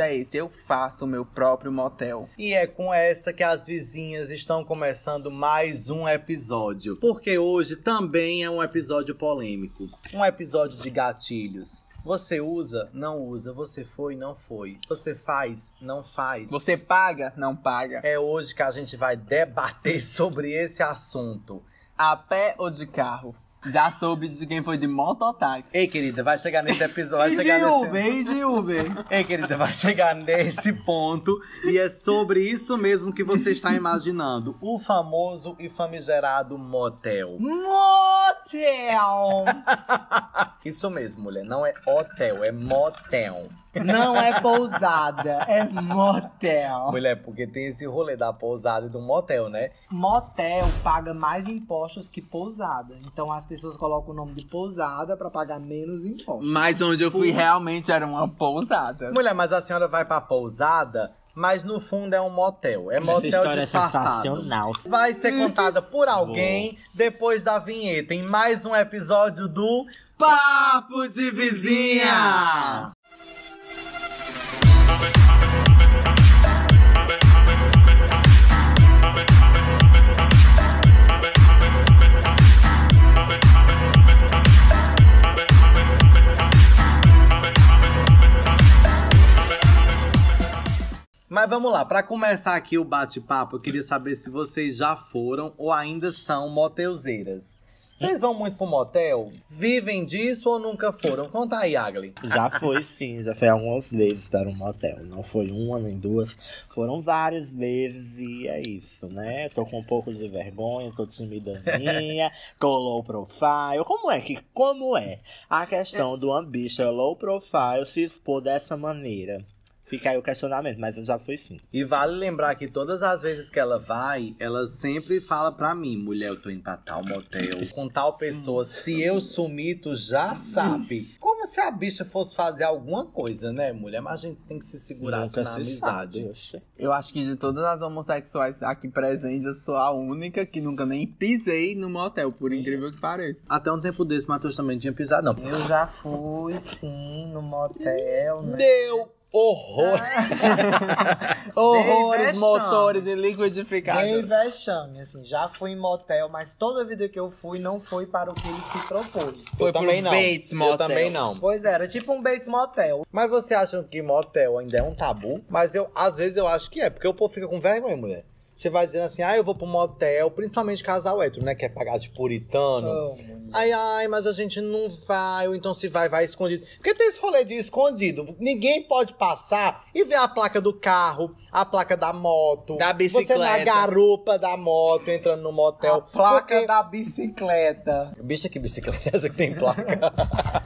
É esse, eu faço o meu próprio motel. E é com essa que as vizinhas estão começando mais um episódio. Porque hoje também é um episódio polêmico. Um episódio de gatilhos. Você usa, não usa. Você foi, não foi. Você faz, não faz. Você paga, não paga. É hoje que a gente vai debater sobre esse assunto. A pé ou de carro? Já soube de quem foi de mototáxi. Ei, querida, vai chegar nesse episódio. Vai E chegar de nesse... Uber, e de Uber. Ei, querida, vai chegar nesse ponto e é sobre isso mesmo que você está imaginando. O famoso e famigerado motel. Motel! Isso mesmo, mulher. Não é hotel, é motel. Não é pousada, é motel. Mulher, porque tem esse rolê da pousada e do motel, né? Motel paga mais impostos que pousada. Então as pessoas colocam o nome de pousada pra pagar menos impostos. Mas onde eu fui realmente era uma pousada. Mulher, mas a senhora vai pra pousada, mas no fundo é um motel. É motel Essa história é disfarçado. sensacional. vai ser contada por alguém depois da vinheta em mais um episódio do Papo de vizinha! Mas vamos lá, pra começar aqui o bate-papo, eu queria saber se vocês já foram ou ainda são motelzeiras. Vocês vão muito pro motel? Vivem disso ou nunca foram? Conta aí, Agli. Já foi sim, já foi algumas vezes para um motel. Não foi uma nem duas, foram várias vezes e é isso, né? Tô com um pouco de vergonha, tô timidazinha, tô low profile. Como é que, como é a questão do bicha low profile se expor dessa maneira? Fica aí o questionamento, mas eu já fui sim. E vale lembrar que todas as vezes que ela vai, ela sempre fala pra mim, mulher, eu tô indo pra tal motel, com tal pessoa. Se eu sumir, tu já sabe. Como se a bicha fosse fazer alguma coisa, né, mulher? Mas a gente tem que se segurar assim, na se amizade. sabe. Eu acho que de todas as homossexuais aqui presentes, eu sou a única que nunca nem pisei no motel, por incrível que pareça. Até um tempo desse, Matheus também tinha pisado, não. Eu já fui, sim, no motel, né? Deu horror. Horrores, vexame. motores e Dei liquidificador. vexame, assim, já fui em motel, mas toda vida que eu fui não foi para o que ele se propôs. Foi eu pro também não. Bates Eu Motel. também não. Pois é, era tipo um Bates Motel. Mas você acha que motel ainda é um tabu? Mas eu, às vezes, eu acho que é, porque o povo fica com vergonha, mulher. Você vai dizendo assim, ah, eu vou pro motel, principalmente casal hétero, né? Que é pagar de puritano. Amo. Ai, ai, mas a gente não vai, ou então se vai, vai escondido. Porque tem esse rolê de escondido. Ninguém pode passar e ver a placa do carro, a placa da moto. Da bicicleta. Você na garupa da moto, entrando no motel. A placa Porque- da bicicleta. Bicha, que bicicleta é essa que tem placa?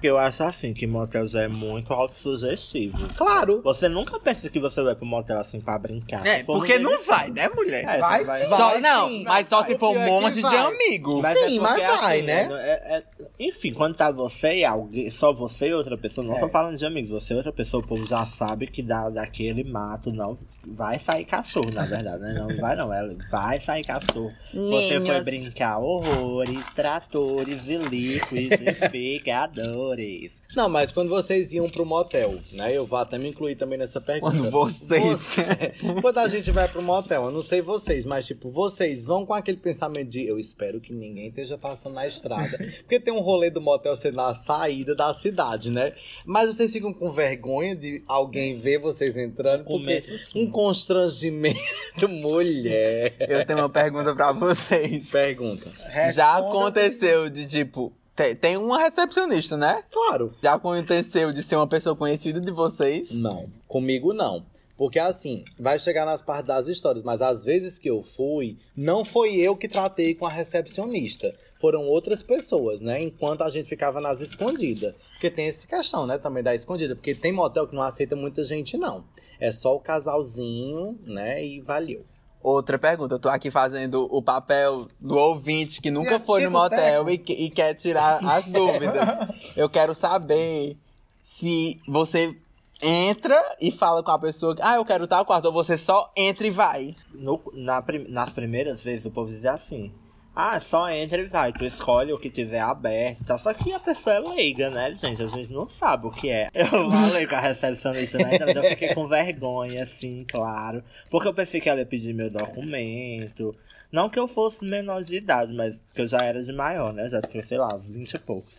Eu acho assim que motel já é muito autossugestivo. claro. Você nunca pensa que você vai pro motel assim pra brincar. É, porque não vai, né, mulher? É, Vai você sim. Só- Vai não, sim. mas só se O for um é monte de vai. amigos. Mas é Sim, mas vai, assim, né? é- é- enfim, quando tá você e alguém, só você e outra pessoa, não tô falando de amigos, você e outra pessoa, o povo já sabe que da, daquele mato não vai sair cachorro, na verdade, né? Não vai não, ela vai sair cachorro. Você foi Ninhos. brincar horrores, tratores e liquidificadores. Não, mas quando vocês iam pro motel, né? Eu vou até me incluir também nessa pergunta. Quando vocês. Você- quando a gente vai pro motel, eu não sei vocês, mas tipo, vocês vão com aquele pensamento de eu espero que ninguém esteja passando na estrada. Porque tem um rolê do motel ser na saída da cidade, né? Mas vocês ficam com vergonha de alguém ver vocês entrando, porque um constrangimento, mulher. Eu tenho uma pergunta pra vocês. Pergunta. Já Responda- aconteceu de tipo. te- Tem uma recepcionista, né? Claro. Já aconteceu de ser uma pessoa conhecida de vocês. Não, comigo não. Porque assim, vai chegar nas partes das histórias, mas às vezes que eu fui, não foi eu que tratei com a recepcionista. Foram outras pessoas, né? Enquanto a gente ficava nas escondidas. Porque tem essa questão, né? Também da escondida. Porque tem motel que não aceita muita gente, não. É só o casalzinho, né? E valeu. Outra pergunta, eu tô aqui fazendo o papel do ouvinte que nunca Eu foi no tiro o motel e, e quer tirar as dúvidas. Eu quero saber se você entra e fala com a pessoa que, ah, eu quero tal quarto, ou você só entra e vai. No- na nas primeiras vezes o povo dizia assim. Ah, só entra e vai. Tu escolhe o que tiver aberto. Tá? Só que a pessoa é leiga, né, gente? A gente não sabe o que é. Eu falei com a recepcionista, né? Então eu fiquei com vergonha, assim, claro. Porque eu pensei que ela ia pedir meu documento. Não que eu fosse menor de idade, mas que eu já era de maior, né? Já tinha, sei lá, uns 20 e poucos.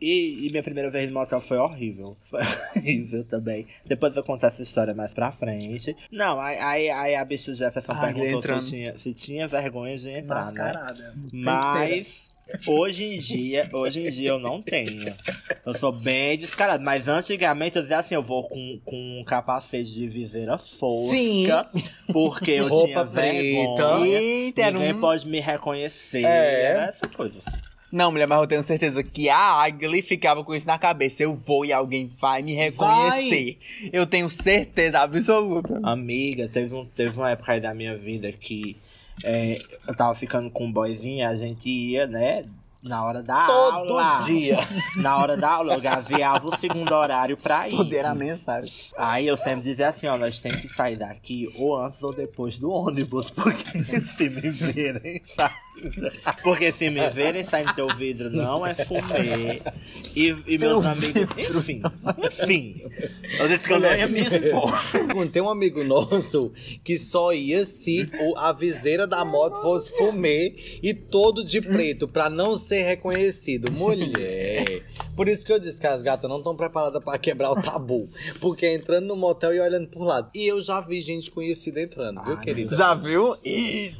E, e minha primeira vez no motel foi horrível. Foi horrível também. Depois eu conto essa história mais pra frente. Não, aí, aí, a bicha Jefferson ele perguntou se tinha, se tinha vergonha de entrar, né? Mascarada. Mas hoje em dia, hoje em dia eu não tenho. Eu sou bem descarado. Mas antigamente eu dizia assim, eu vou com, com um capacete de viseira fosca. Sim. Porque eu Roupa tinha preta. vergonha. Eita, Ninguém um- pode me reconhecer. É. Era essa coisa. assim. Não, mulher, mas eu tenho certeza que a Agli ficava com isso na cabeça. Eu vou e alguém vai me reconhecer. Eu tenho certeza absoluta. Amiga, teve, um, teve uma época aí da minha vida que é, eu tava ficando com um boyzinho, a gente ia, né? Na hora da Todo aula. dia. Na hora da aula, eu gaseava o segundo horário pra ir. Poder a mensagem. Aí eu sempre dizia assim, ó, nós temos que sair daqui ou antes ou depois do ônibus, porque se me verem saindo. Porque se me verem saindo teu vidro não é fumê. E, e meus amigos. Enfim, enfim. Eu disse que eu não ia me expor. Tem um amigo nosso que só ia se a viseira da moto fosse fumê e todo de preto, pra não ser reconhecido. Mulher. Por isso que eu disse que as gatas não estão preparadas pra quebrar o tabu. Porque é entrando no motel e olhando por lado. E eu já vi gente conhecida entrando, viu, Ai, querida? Já viu?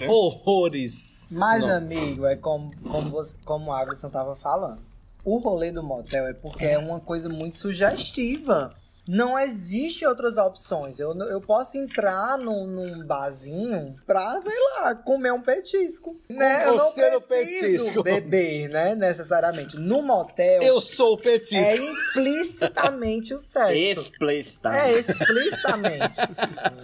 Horrores. Mas, Não. amigo, é como, como, você, como o Agrisson tava falando. O rolê do motel é porque é uma coisa muito sugestiva. Não existe outras opções. Eu, eu posso entrar num, num barzinho pra, sei lá, comer um petisco. Né? Eu não preciso petisco. beber, né? Necessariamente. No motel, Eu sou o é petisco. implicitamente o sexo. Explícita. É, explicitamente.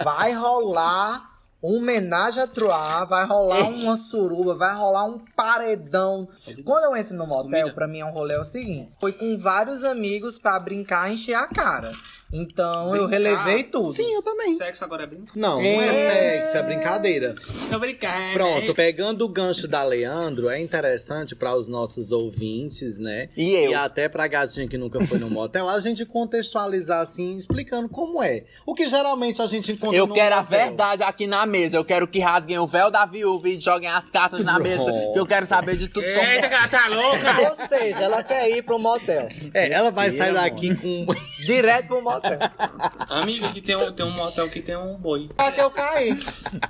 vai rolar um homenagem a Troá, vai rolar uma suruba, vai rolar um paredão. Quando eu entro no motel, pra mim é um rolê é o seguinte: foi com vários amigos pra brincar e encher a cara. Então eu Brincar? relevei tudo. Sim, eu também. Sexo agora é brincadeira. Não, não é É. sexo, é brincadeira. Tô brincando. Pronto, pegando o gancho da Leandro, é interessante para os nossos ouvintes, né? E eu. E até pra gatinha que nunca foi no motel, a gente contextualizar assim, explicando como é. O que geralmente a gente encontra Eu no quero a motel. verdade aqui na mesa. Eu quero que rasguem o véu da viúva e joguem as cartas na mesa. Que eu quero saber de tudo. como é. Eita, cara, tá louca? Ou seja, ela quer ir pro motel. É, ela vai sair Mentira, daqui com. Direto pro motel. Amiga, aqui tem um, tem um motel que tem um boi. Pra que eu cair?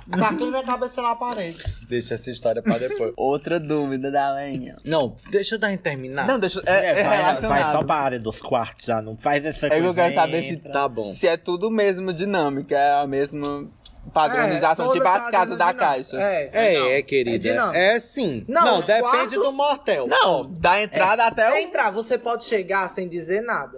Pra que minha cabeça na parede? Deixa essa história pra depois. Outra dúvida da lenha. Não, deixa eu dar em terminar. Não, deixa. É, é vai, vai relacionado. só pra área dos quartos já, não faz essa É que coisa. eu quero saber se. Tá bom. se é tudo mesmo dinâmica, é a mesma padronização, É, tipo as as casas da caixa. É. É, É querida. dinâmico. É, sim. Não, Não, depende quartos- do motel. Não, da entrada até Pra o. entrar, você pode chegar sem dizer nada.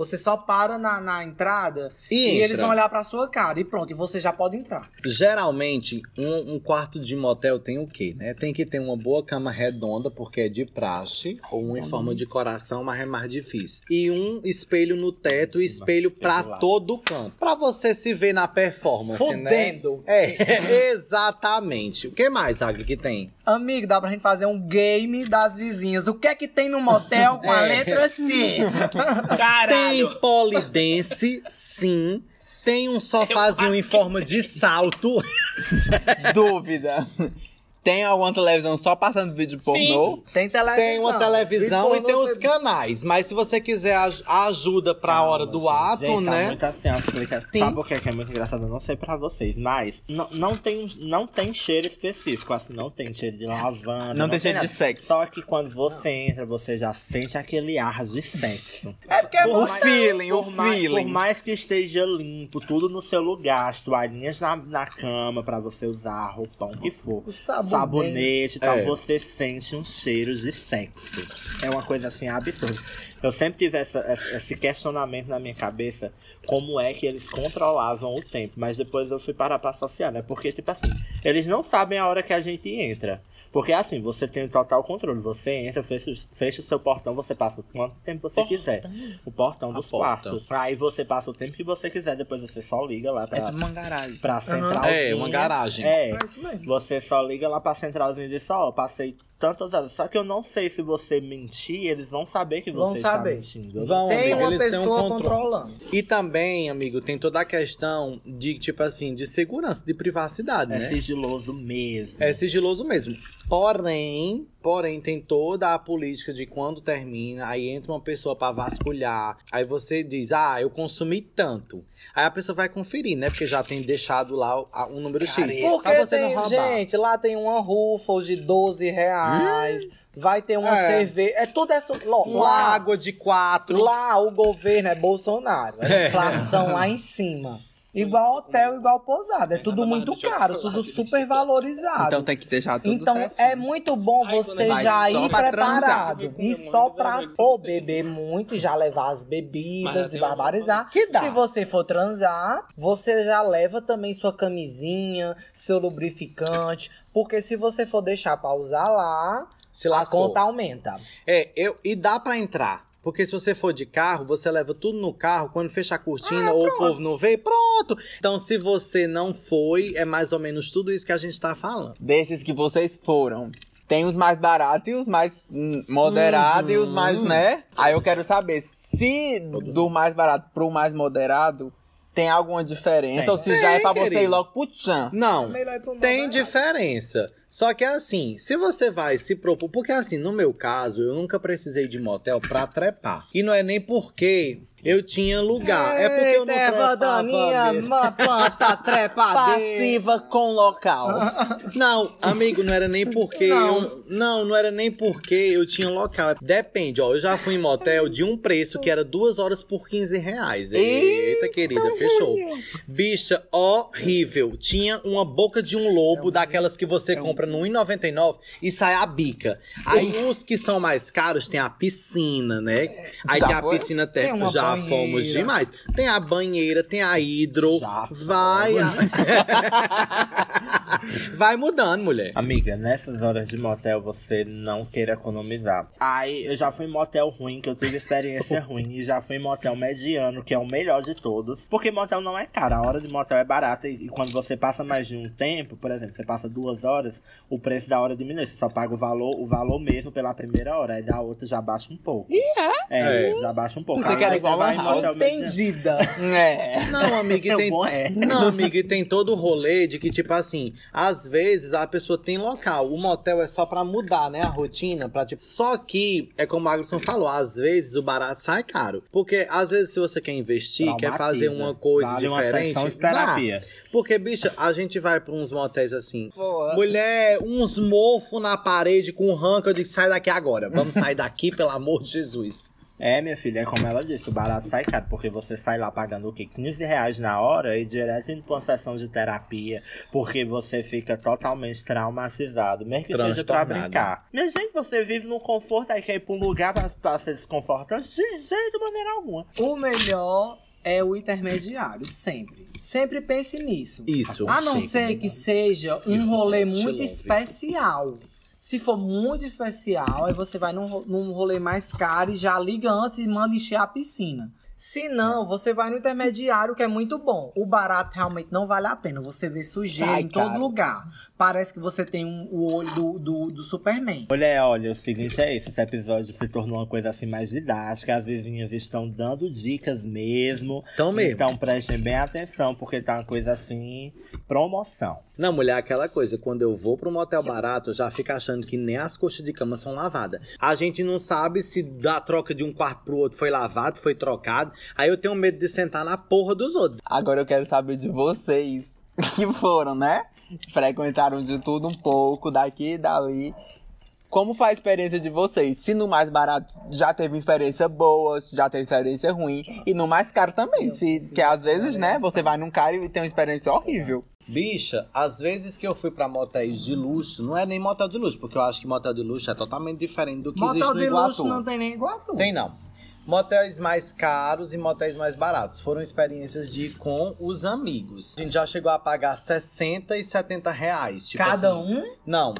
Você só para na, na entrada E e, eles vão olhar pra sua cara e pronto, e você já pode entrar. Geralmente, um, um quarto de motel tem o quê, né? Tem que ter uma boa cama redonda, porque é de praxe, ou uma em forma de coração, mas é mais difícil. E um espelho no teto e espelho pra todo canto. Pra você se ver na performance, né? Fudendo. É, exatamente. O que mais, Agri, que tem? Amigo, dá pra gente fazer um game das vizinhas. O que é que tem no motel com a É. letra C? Caralho! Tem polidense, sim. Tem um sofazinho em forma de salto. Dúvida. Tem alguma televisão só passando vídeo pornô? Tem televisão. Tem uma televisão e, tem os você- canais. Mas se você quiser aj- ajuda pra hora do Calma, ato, gente, Tá né? muito assim, explica- Sim. Sabe o que é, que é muito engraçado? Eu não sei pra vocês, mas não, não, tem, não tem cheiro específico, assim, não tem cheiro de lavanda. Não tem cheiro de sexo. Só que quando você entra, você já sente aquele ar de sexo. É porque é O motel. feeling, o Por mais, feeling. por mais que esteja limpo, tudo no seu lugar, as toalhinhas na, na cama pra você usar, roupão que for. O sabonete. Sabonete e tal, É. você sente um cheiro de sexo. É uma coisa assim absurda. Eu sempre tive essa- esse questionamento na minha cabeça, como é que eles controlavam o tempo, mas depois eu fui parar pra associar, né? Porque, tipo assim, eles não sabem a hora que a gente entra. Porque assim, você tem total controle. Você entra, fecha, fecha o seu portão, você passa quanto tempo você quiser. O portão dos quartos. Aí você passa o tempo que você quiser, depois você só liga lá pra, É tipo uma garagem. pra centralzinha. É, uma garagem. É, É isso mesmo. você só liga lá pra centralzinha e diz só, ó, passei tantas horas. Só que eu não sei se você mentir, eles vão saber que você Vão está saber. mentindo. Eu Vão, Tem amigo, uma um pessoa controle. controlando. E também, amigo, tem toda a questão de, tipo assim, de segurança, de privacidade, É né? sigiloso mesmo. É sigiloso mesmo. Porém, porém, tem toda a política de quando termina, aí entra uma pessoa pra vasculhar, aí você diz, ah, eu consumi tanto. Aí a pessoa vai conferir, né? Porque já tem deixado lá um número X. Porque pra você tem, não roubar. gente, lá tem uma Ruffles de 12 reais, vai ter uma É. cerveja, é tudo essa... Lá, lá, água de quatro. lá o governo é Bolsonaro, a inflação lá em cima. Igual hotel, igual pousada, é tudo muito caro, tudo super valorizado. Então tem que deixar tudo Então certinho. é muito bom você já ir preparado. E só pra ou beber muito e já levar as bebidas e barbarizar. Que dá. Se você for transar, você já leva também sua camisinha, seu lubrificante. Porque se você for deixar pra usar lá, Se a lascou. conta aumenta. É, eu, e dá pra entrar. Porque se você for de carro, você leva tudo no carro, quando fecha a cortina ou o povo não vê, pronto. Então, se você não foi, é mais ou menos tudo isso que a gente tá falando. Desses que vocês foram, tem os mais baratos e os mais moderados e os mais, né? Aí eu quero saber se do mais barato pro mais moderado tem alguma diferença Tem. ou se já é Tem, pra você querido. ir logo pro tchan. Não, pro tem diferença. Só que é assim, se você vai se propor. Porque assim, no meu caso, eu nunca precisei de motel pra trepar. E não é nem porque eu tinha lugar. é porque eu não trepava Daninha, mesmo. uma planta trepadeira. Passiva com local. Não, amigo, não era nem porque Não. eu. Não, não era nem porque eu tinha local. Depende, ó. Eu já fui em motel de um preço que era duas horas por 15 reais. Eita, querida, fechou. Bicha, horrível. Tinha uma boca de um lobo, daquelas que você compra no 1,99 e sai a bica. Aí os que são mais caros tem a piscina, né? Aí Já tem a foi? piscina Tem térmica. Já banheira. fomos demais. Tem a banheira, tem a hidro. Já Vai. a- Vai mudando, mulher. Amiga, nessas horas de motel você não queira economizar. Aí eu já fui em motel ruim, que eu tive experiência ruim, e já fui em motel mediano, que é o melhor de todos. Porque motel não é caro, a hora de motel é barata. E, e quando você passa mais de um tempo, por exemplo, você passa duas horas, o preço da hora diminui. Você só paga o valor, o valor mesmo pela primeira hora. Aí da outra já baixa um pouco. E é? É, já baixa um pouco. Porque que era igual vai house. motel. Entendida. É. Não, amiga, É tem. é. Não, amiga, e tem todo o rolê de que, tipo assim, às vezes a pessoa tem local. O motel é só pra mudar, né? A rotina. Pra, tipo... Só que, é como o Agson falou, às vezes o barato sai caro. Porque às vezes, se você quer investir, quer fazer uma coisa Vale uma diferente. sessão de terapia. Porque, bicha, a gente vai pra uns motéis assim. Boa. Mulher, uns mofos na parede com ranco. Eu digo, sai daqui agora. Vamos sair daqui, pelo amor de Jesus. É, minha filha, é como ela disse, o barato sai caro, porque você sai lá pagando o quê? 15 reais na hora e direto indo pra uma sessão de terapia, porque você fica totalmente traumatizado, mesmo que seja pra brincar. Minha gente, você vive num conforto, aí quer ir pra um lugar pra, pra ser desconfortante, de jeito, de maneira alguma. O melhor é o intermediário, sempre. Sempre pense nisso. Isso. A não ser que seja um rolê muito especial. Se for muito especial, aí você vai num, num rolê mais caro e já liga antes e manda encher a piscina. Se não, você vai no intermediário, que é muito bom. O barato realmente não vale a pena. Você vê sujeira Sai em todo caro. lugar. Parece que você tem um- o olho do, do, do Superman. Olha, olha, o seguinte é esse, esse episódio se tornou uma coisa assim mais didática, as vizinhas estão dando dicas mesmo. Então mesmo. Então prestem bem atenção, porque tá uma coisa assim, promoção. Não, mulher, aquela coisa, quando eu vou pro motel barato, eu já fico achando que nem as coxas de cama são lavadas. A gente não sabe se da troca de um quarto pro outro foi lavado, foi trocado. Aí eu tenho medo de sentar na porra dos outros. Agora eu quero saber de vocês que foram, né? Frequentaram de tudo um pouco, daqui e dali. Como foi a experiência de vocês? Se no mais barato já teve experiência boa, se já teve experiência ruim. E no mais caro também. Se, que às vezes, né, você vai num caro e tem uma experiência horrível. Bicha, às vezes que eu fui pra motéis de luxo, não é nem motel de luxo, porque eu acho que motel de luxo é totalmente diferente do que existe Motel no de Iguatu. luxo não tem nem Iguatu. Tem não. Motéis mais caros e motéis mais baratos. Foram experiências de ir com os amigos. A gente já chegou a pagar 60 e 70 reais. Tipo Cada assim, um? Não.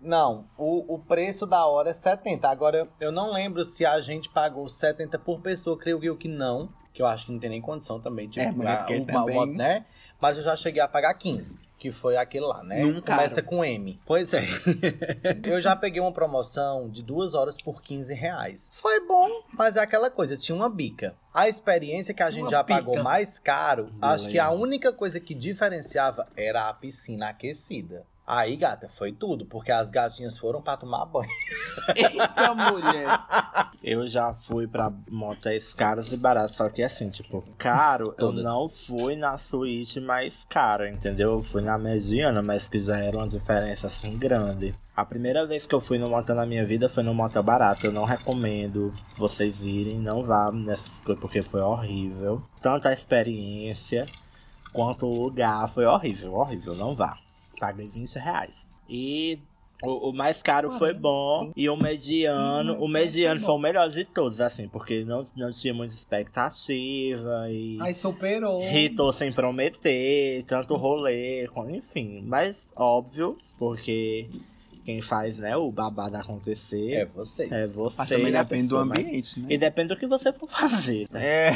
Não, o, o preço da hora é 70. Agora, eu- não lembro se a gente pagou 70 por pessoa, creio eu que não. Que eu acho que não tem nem condição também. Tipo, É, mulher, a- porque o- também- o- né? Mas eu já cheguei a pagar 15. Que foi aquele lá, né? Começa com M. Pois é. eu já peguei uma promoção de duas horas por 15 reais. Foi bom, mas é aquela coisa, tinha uma bica. A experiência que a gente Uma já bica. pagou mais caro, acho que a única coisa que diferenciava era a piscina aquecida. Aí, gata, foi tudo, porque as gatinhas foram pra tomar banho. Eita, mulher. Eu já fui pra motéis caros e baratos, só que assim, tipo, caro, eu não fui na suíte mais cara, entendeu? Eu fui na mediana, mas que já era uma diferença assim grande. A primeira vez que eu fui no motel na minha vida foi no motel barato. Eu não recomendo vocês irem, não vá nessas coisas, porque foi horrível. Tanto a experiência quanto o lugar foi horrível, horrível, não vá. Paguei 20 reais. E o, o mais caro foi bom. E o mediano. O mediano foi o melhor de todos, assim, porque não, não tinha muita expectativa. E Aí superou. ritou sem prometer, tanto rolê, enfim. Mas óbvio, porque quem faz, né, o babado acontecer É vocês. é você. Mas também depende do pessoa, mas- ambiente, né? E depende do que você for fazer. né? É.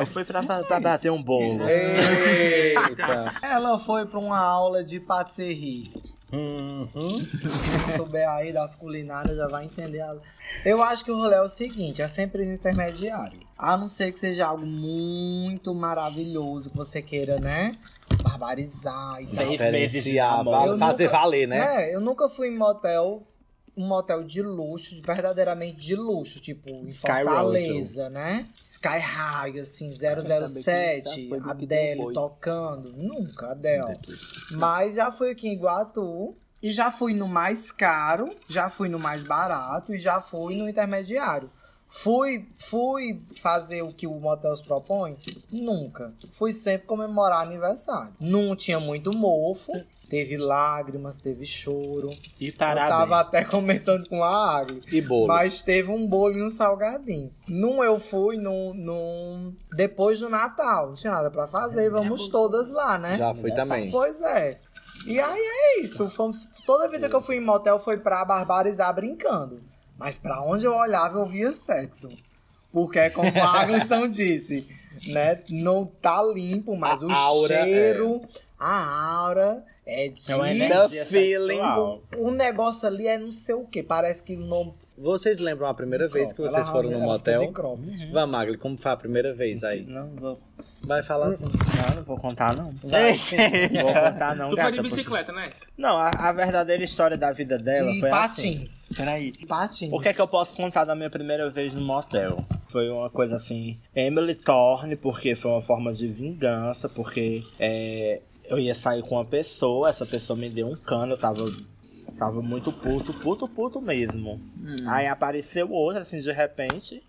Eu fui pra, pra bater um bolo. Eita! Ela foi pra uma aula de patisserie. Uhum. Quem souber aí das culinárias já vai entender. a- Eu acho que o rolê é o seguinte, é sempre intermediário. A não ser que seja algo muito maravilhoso que você queira, né? Barbarizar e tal. Diferenciar, fazer nunca- valer, né? É, eu nunca fui em motel, um motel de luxo, verdadeiramente de luxo, tipo em Sky Fortaleza, né? Sky High, assim, 007, foi do que Adele tocando. Nunca, Adele. Mas já fui aqui em Iguatu. E já fui no mais caro, já fui no mais barato e já fui no intermediário. Fui, fui fazer o que o Motel se propõe? Nunca. Fui sempre comemorar aniversário. Não tinha muito mofo, teve lágrimas, teve choro. E Eu parabéns. tava até comentando com a Agli. E bolo. Mas teve um bolo e um salgadinho. Num eu fui num, num... depois do Natal. Não tinha nada pra fazer, vamos todas lá, né? Já fui também. Pois é. E aí é isso. Fomos, toda vida que eu fui em motel foi pra barbarizar brincando. Mas pra onde eu olhava, eu via sexo. Porque, é como a Aglisson disse, né? Não tá limpo, mas A o aura cheiro, a aura é de. É uma feeling. O negócio ali é não sei o que. Parece que não. Vocês lembram a primeira vez que Ela vocês foram no fica de motel? Vai, Magli, como foi a primeira vez aí? Não vou, Vai falar assim. não, não vou contar, não. Vai. Não vou contar, não, Tu foi gata, de porque- bicicleta, né? Não, a, a verdadeira história da vida dela de foi assim. patins. Peraí. Patins. O que é que eu posso contar da minha primeira vez no motel? Foi uma coisa assim, Emily Thorne, porque foi uma forma de vingança, porque é, eu ia sair com uma pessoa, essa pessoa me deu um cano, eu tava, tava muito puto, puto, puto mesmo. Hum. Aí apareceu outra, assim, de repente,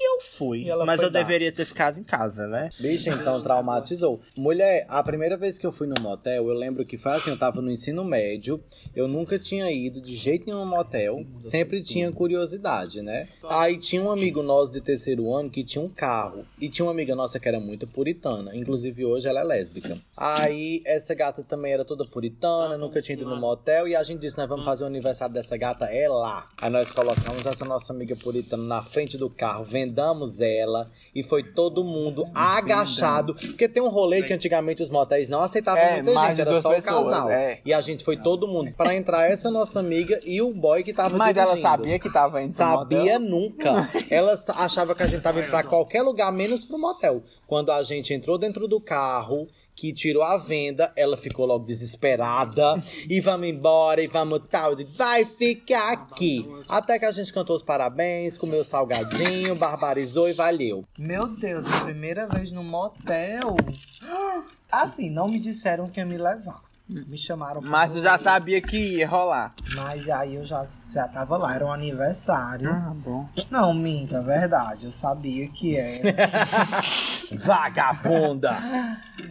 e eu fui. E ela Mas foi eu dar. deveria ter ficado em casa, né? Bicho, então traumatizou. Mulher, a primeira vez que eu fui no motel, eu lembro que foi assim, eu tava no ensino médio, eu nunca tinha ido de jeito nenhum no motel, sempre tinha curiosidade, né? Aí tinha um amigo nosso de terceiro ano que tinha um carro, e tinha uma amiga nossa que era muito puritana, inclusive hoje ela é lésbica. Aí essa gata também era toda puritana, nunca tinha ido no motel, e a gente disse, nós vamos fazer o aniversário dessa gata, é lá. Aí nós colocamos essa nossa amiga puritana na frente do carro, vendamos ela, e foi todo mundo agachado, porque tem um rolê que antigamente os motéis não aceitavam É, muita mais gente, de era só o pessoas, casal. é. E a gente foi todo mundo pra entrar essa nossa amiga e o boy que tava Mas ela dirigindo. sabia que tava indo Sabia motel? nunca. Ela achava que a gente tava indo pra qualquer lugar, menos pro motel. Quando a gente entrou dentro do carro, que tirou a venda, ela ficou logo desesperada. e vamos embora, e vamos tal. Vai ficar aqui. Até que a gente cantou os parabéns, comeu salgadinho, barbarizou e valeu. Meu Deus, a primeira vez no motel. Assim, não me disseram que ia me levar. Me chamaram pra Mas eu já sabia que ia rolar. Mas aí eu já, já tava lá, era um aniversário. Ah, bom. Não, minta, é verdade. Eu sabia que era. Vagabunda!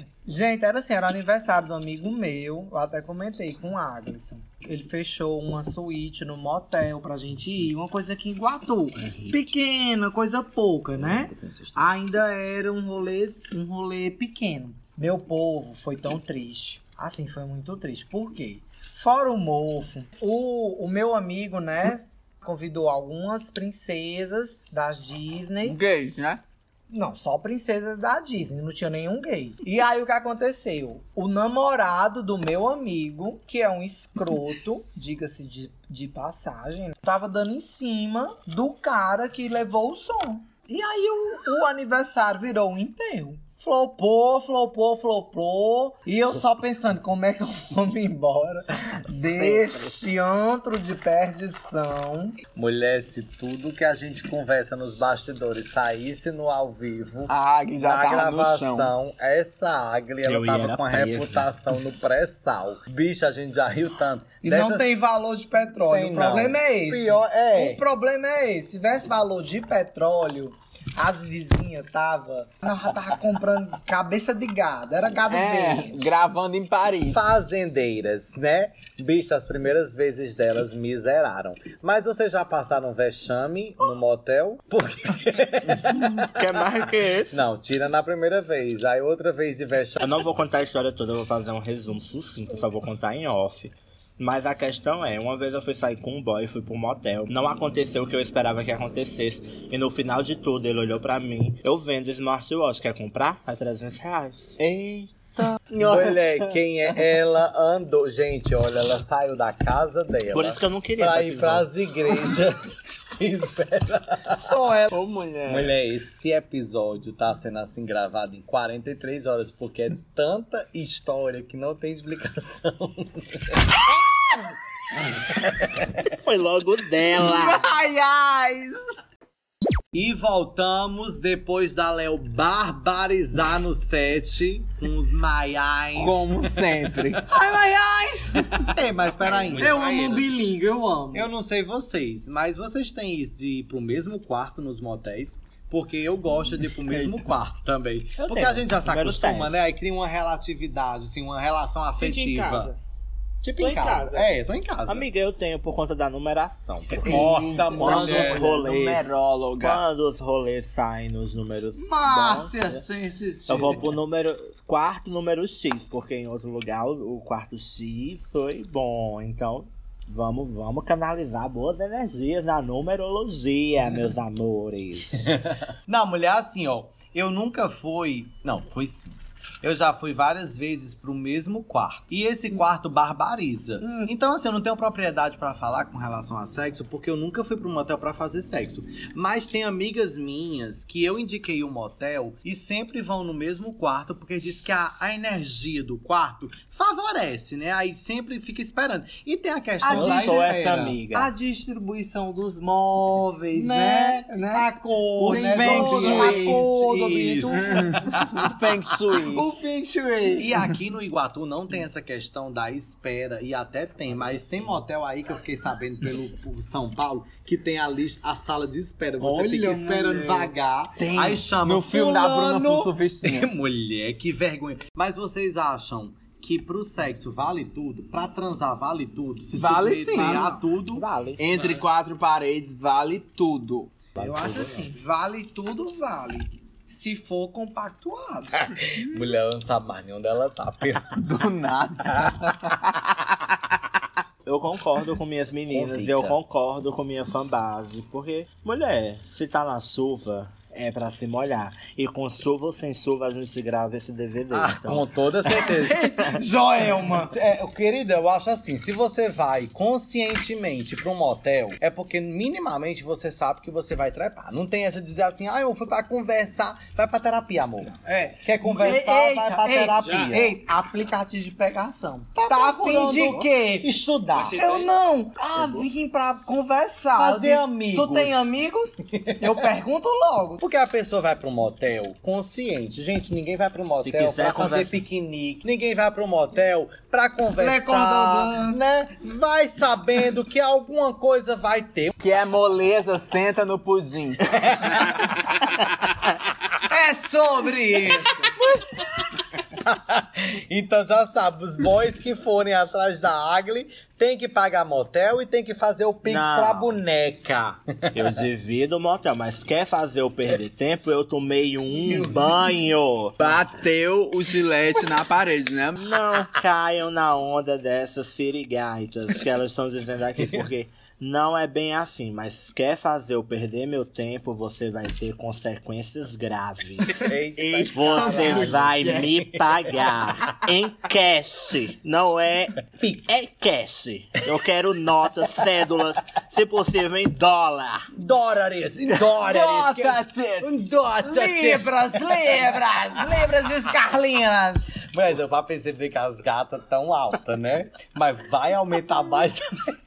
Gente, era assim, era aniversário do amigo meu. Eu até comentei com o Aglisson. Ele fechou uma suíte no motel pra gente ir. Uma coisa aqui em Iguatu. Pequena, coisa pouca, né? Ainda era um rolê, um rolê pequeno. Meu povo foi tão triste. Assim, foi muito triste. Por quê? Fora o mofo, o, o meu amigo, né, convidou algumas princesas das Disney. Gays, né? Não, só princesas da Disney, não tinha nenhum gay. E aí o que aconteceu? O namorado do meu amigo, que é um escroto, diga-se de, de passagem, tava dando em cima do cara que levou o som. E aí o, o aniversário virou um enterro. Flopou, flopou, flopou. E eu só pensando como é que eu vou me embora deste antro de perdição. Mulher, se tudo que a gente conversa nos bastidores saísse no ao vivo, A Agri já na tava no chão. gravação, essa Agli, ela Eu tava com a presa. reputação no pré-sal. Bicho, a gente já riu tanto. E não Dessas- tem valor de petróleo. Tem, o problema não. é esse. Pior é. O problema é esse. Se tivesse valor de petróleo, as vizinhas tava. Tava comprando cabeça de gado. Era gado É, verde. gravando em Paris. Fazendeiras, né? Bicho, as primeiras vezes delas miseraram. Mas vocês já passaram vexame no motel? Porque. Quer mais que esse? Não, tira na primeira vez. Aí outra vez de vexame. Eu não vou contar a história toda, eu vou fazer um resumo sucinto, eu só vou contar em off. Mas a questão é, uma vez eu fui sair com um boy, fui pro motel. Não aconteceu o que eu esperava que acontecesse. E no final de tudo, ele olhou pra mim. Eu vendo smartwatch, quer comprar? É 300 reais. Eita. Mulher, quem é? Ela andou. Gente, olha, ela saiu da casa dela. Por isso que eu não queria Pra ir pras igrejas. Espera. Só ela. Ô, mulher. Mulher, esse episódio tá sendo assim gravado em 43 horas, porque é tanta história que não tem explicação. Foi logo dela. Ai, ai. E voltamos depois da Léo barbarizar no set com os maiais. Como sempre. Ai, ai, ai. É, mas peraí. Eu amo um bilingue, eu amo. Eu não sei vocês, mas vocês têm isso de ir pro mesmo quarto nos motéis? Porque eu gosto de ir pro mesmo quarto também. Eu Porque tenho. a gente já se acostuma, né? Aí cria uma relatividade, assim, uma relação afetiva. Tipo Tô em casa. casa. É, eu tô em casa. Amiga, eu tenho por conta da numeração. Porque Corta, quando rolês, Numeróloga. quando os rolês saem nos números Márcia bons, Sensitiva. eu vou pro número quarto número X, porque em outro lugar o quarto X foi bom. Então, vamos, vamos canalizar boas energias na numerologia, meus amores. Não, mulher, assim, ó. Eu nunca fui. Não, fui sim. Eu já fui várias vezes pro mesmo quarto. E esse quarto barbariza. Então, assim, eu não tenho propriedade pra falar com relação a sexo, porque eu nunca fui pro motel pra fazer sexo. Mas tem amigas minhas que eu indiquei o motel e sempre vão no mesmo quarto, porque diz que a, a energia do quarto favorece, né? Aí sempre fica esperando. E tem a questão A da sou essa amiga. A distribuição dos móveis, Né? né? né? A cor, O né? feng shui. A cor do ambiente. Feng Shui. O Feng Shui. E aqui no Iguatu não tem essa questão da espera, e até tem, mas tem motel aí que eu fiquei sabendo pelo por São Paulo que tem a lista, a sala de espera. Você Olha, fica esperando mulher. vagar, Tem. aí chama No filme da Bruna fulano. Surfistinha. Mulher, que vergonha. Mas vocês acham que pro sexo vale tudo? Pra transar vale tudo? Se Vale submeter sim. a tudo? Vale. Entre quatro paredes, vale tudo. Eu acho assim, vale tudo, vale. Se for compactuado. Mulher não sabe mais nem onde ela tá. Do nada. Eu concordo com minhas meninas, eu concordo com minha fanbase. Porque, mulher, se tá na chuva, é pra se molhar. E com chuva ou sem chuva, a gente grava esse DVD. Ah, então. com toda certeza. Joelma. É, querida, eu acho assim, se você vai conscientemente pra um motel, é porque minimamente você sabe que você vai trepar. Não tem essa de dizer assim, ah, eu fui pra conversar. Vai pra terapia, amor. É. Quer conversar, Eita, vai pra eita, terapia. Ei, aplicativo de pegação. Tá Tá, afim de quê? Estudar. Eu não. Ah, vim pra conversar. Fazer disse, amigos. Tu tem amigos? Eu pergunto logo. Porque a pessoa vai pro motel consciente. Gente, ninguém vai pro motel quiser pra fazer conversa- piquenique. Ninguém vai pro motel pra Lê corda conversar, né? Vai sabendo que alguma coisa vai ter. Que é moleza, senta no pudim. É sobre isso. Então já sabe, os boys que forem atrás da Agli, tem que pagar motel e tem que fazer o pix Não. pra boneca. Eu divido o motel, mas quer fazer eu perder tempo? Eu tomei um banho. Bateu o gilete na parede, né? Não caiam na onda dessas sirigaitas que elas estão dizendo aqui, porque não é bem assim. Mas quer fazer eu perder meu tempo, você vai ter consequências graves. Eita, Você caralho. vai me pagar em cash, não é é cash. Eu quero notas, cédulas, se possível em dólar. Dólares, em dólares. Dólares. Libras, libras, libras escarlinas. Mas deu pra perceber que as gatas tão altas, né? Mas vai aumentar mais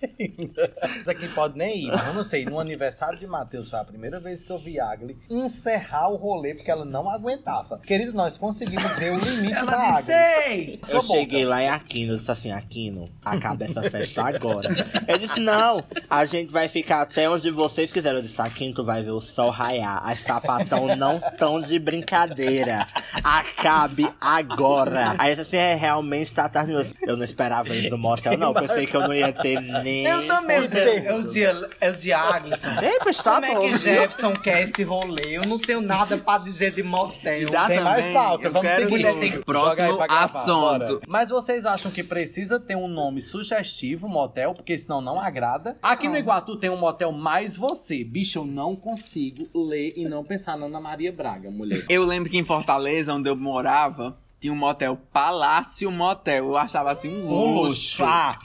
ainda. Isso aqui pode nem ir, eu não sei. No aniversário de Matheus foi a primeira vez que eu vi Agli encerrar o rolê porque ela não aguentava. Querido, nós conseguimos ver o limite da Ela disse, Agli. Eu Sua cheguei boca. lá em Aquino, eu disse assim, Aquino, acaba essa festa agora. Ele disse, não, a gente vai ficar até onde vocês quiserem. Eu disse, Aquino, tu vai ver o sol raiar. As sapatão não tão de brincadeira. Acabe agora. Aí eu disse assim, é, realmente tá tarde. Eu não esperava isso no motel, não. Eu pensei que eu não ia ter nem... Eu também, eu eu eu dizia Agnes, Eita, está como é bom. que viu? Jefferson quer esse rolê? Eu não tenho nada pra dizer de motel. Dá Tem mais pauta, eu vamos quero seguir. Tem que- Próximo assunto. bora. Mas vocês acham que precisa ter um nome sugestivo, motel, porque senão não agrada? Aqui no Iguatu tem um motel mais você. Bicho, eu não consigo ler e não pensar na Ana Maria Braga, mulher. Eu lembro que em Fortaleza, onde eu morava, tinha um motel Palácio Motel. Eu achava assim um luxo. Ah,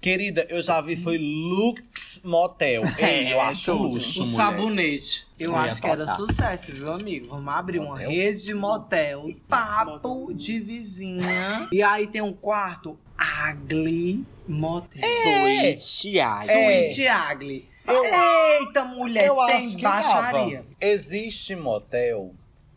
querida, eu já vi, foi Lux Motel. Ei, eu É, acho tudo. luxo, O mulher. sabonete. Eu Eu ia acho que era sucesso, viu, amigo? Vamos abrir uma Motel? rede de motel. Papo de vizinha. E aí tem um quarto Agli Motel. Suíte, ai. É. Suíte Agli. Eu- Eita, mulher, Eu tem acho que baixaria. dava. Existe motel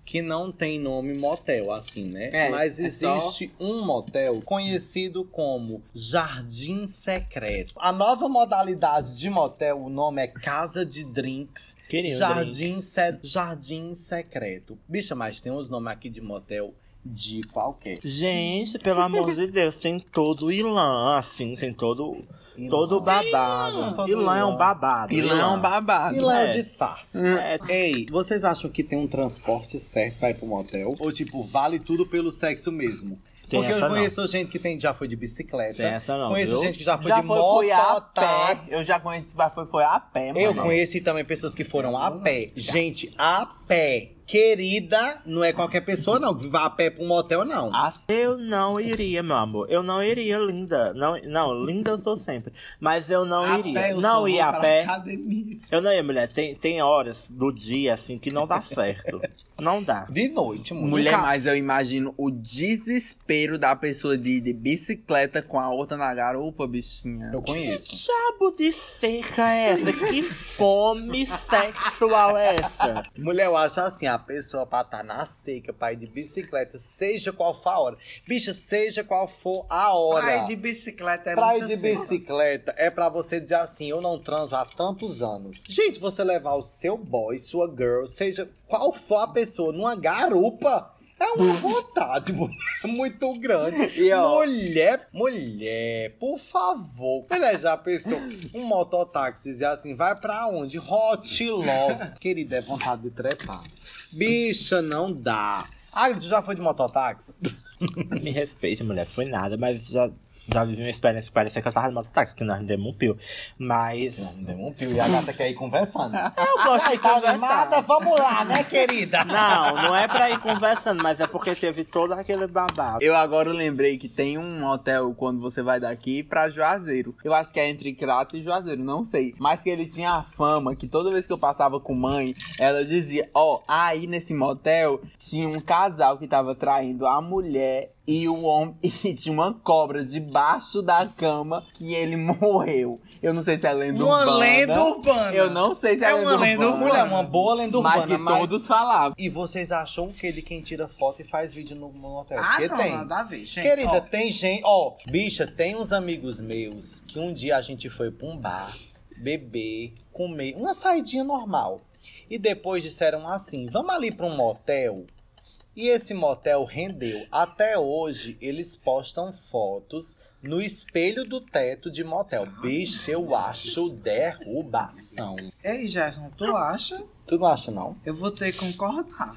que não tem nome motel, assim, né? É, Mas é só- existe um motel conhecido como Jardim Secreto. A nova modalidade de motel, o nome é Casa de Drinks. Jardim, Se- Jardim Secreto. Bicha, mas tem uns nomes aqui de motel de qualquer. Gente, pelo amor de Deus, tem todo o Ilan, assim, tem todo, todo o babado. Ilan é um Ilan. babado. Ilã é um babado. Lá é É. o disfarce. É, Ei, vocês acham que tem um transporte certo pra ir pro motel? Ou, tipo, vale tudo pelo sexo mesmo? Tem Porque eu não. conheço gente que tem, já foi de bicicleta. Tem essa não, Conheço viu? gente que já foi já de foi, foi a pé. Eu já conheci, mas foi, foi a pé, mano. Eu conheci também pessoas que foram a pé. Gente, a pé. Querida, não é qualquer pessoa, não. Que vá a pé pra um motel, não. A Eu não iria, meu amor. Eu não iria, linda. Não, não linda eu sou sempre. Mas eu não A iria. pé, eu não ia a pé. academia. Eu não ia, mulher. Tem, tem horas do dia, assim, que não dá certo. não dá. De noite, mulher. Mulher, mas eu imagino o desespero da pessoa de ir de bicicleta com a outra na garupa, bichinha. Eu Que conheço. diabo de seca é essa? Que fome sexual é essa? Mulher, eu acho assim, a pessoa pra estar na seca, pra ir de bicicleta, seja qual for a hora. Bicha, seja qual for a hora. Pra ir de bicicleta é Pra ir de seca. bicicleta é pra você dizer assim, eu não transo há tantos anos. Gente, você levar o seu boy, sua girl, seja qual for a pessoa, numa garupa, é uma vontade mulher, muito grande. E, ó, mulher, mulher, por favor. Mulher, já pensou, um mototáxi dizer assim, vai pra onde? Hot Love. Querida, é vontade de trepar. Bicha, não dá. Ah, tu já foi de mototáxi? Me respeite, mulher. Foi nada, mas já, já vivi uma experiência que parecia que eu tava no mototáxi, que nós demos um pio. Mas. Deu um pio e a gata quer ir conversando. Eu gosto de Tá conversar. animada? Vamos lá, né, querida? Não, não é pra ir conversando, mas é porque teve todo aquele babado. Eu agora lembrei que tem um hotel quando você vai daqui pra Juazeiro. Eu acho que é entre Crato e Juazeiro, não sei. Mas que ele tinha a fama que toda vez que eu passava com mãe, ela dizia: Ó, aí nesse motel tinha um casal que tava traindo a mulher e o homem. E tinha uma cobra debaixo da cama que ele morreu. Eu não sei se é lenda Uma urbana. lenda urbana. Eu não sei se é, É uma lenda urbana. Mulher, uma boa lenda urbana, Mas que mas- todos falavam. E vocês acham o que de quem tira foto e faz vídeo no, no hotel? Ah, Porque não, tem. nada a ver, gente. Querida, Ó, tem gente. Ó, bicha, tem uns amigos meus que um dia a gente foi pra um bar, beber, comer, uma saidinha normal. E depois disseram assim: vamos ali pra um motel. E esse motel rendeu. Até hoje, eles postam fotos no espelho do teto de motel. Bicho, eu acho derrubação. Ei, Gerson, tu acha? Tu não acha, não? Eu vou ter que concordar.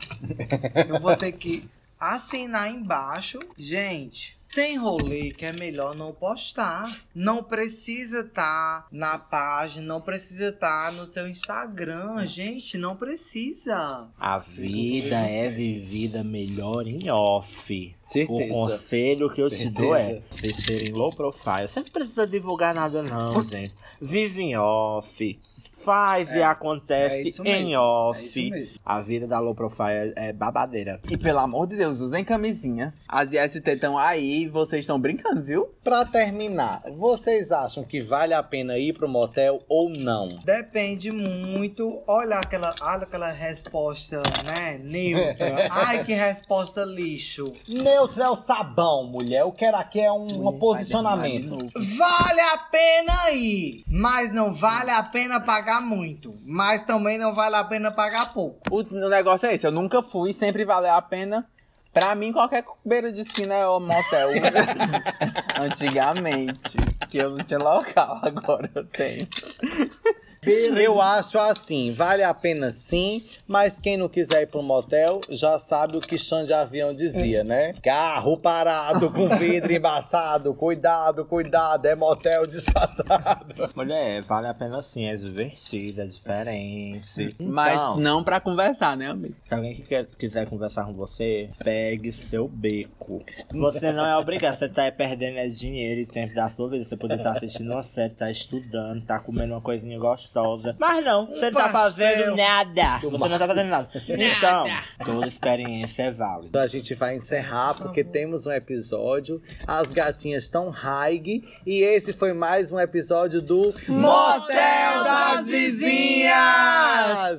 Eu vou ter que assinar embaixo. Gente, tem rolê que é melhor não postar. Não precisa estar na página, não precisa estar no seu Instagram. Gente, não precisa. A vida é vivida melhor em off. O conselho que eu te dou é vocês serem low profile. Você não precisa divulgar nada, não, gente. Vive em off. Faz e É acontece isso em mesmo, off. é. A vida da low profile é babadeira. E pelo amor de Deus, usem camisinha. As IST estão aí, vocês estão brincando, viu? Pra terminar, vocês acham que vale a pena ir pro motel ou não? Depende muito. Olha aquela, olha aquela resposta, né? Neutra. Ai, que resposta lixo. Neutro é o sabão, mulher. O que era aqui é um, um posicionamento. Vale a pena ir, mas não vale a pena pagar muito. Mas também não vale a pena pagar pouco. O negócio é esse, eu nunca fui, sempre valeu a pena. Pra mim, qualquer beira de esquina é um motel. Antigamente. Que eu não tinha local, agora eu tenho. Eu acho assim, vale a pena sim, mas quem não quiser ir pro motel já sabe o que Xande de Avião dizia, né? Carro parado com vidro embaçado, cuidado, cuidado, é motel disfarçado. Mulher, vale a pena sim, é divertido, é diferente. Mas Então, não pra conversar, né, amigo? Se alguém que quer- quiser conversar com você, pegue seu beco. Você não é obrigado, você tá aí perdendo dinheiro e tempo da sua vida. Você poderia estar assistindo uma série, tá estudando, tá comendo uma coisinha gostosa. Mas não, você não tá fazendo nada. Você não tá fazendo nada. Então, toda experiência é válida. Então a gente vai encerrar porque temos um episódio. As gatinhas estão high e esse foi mais um episódio do Motel das Vizinhas!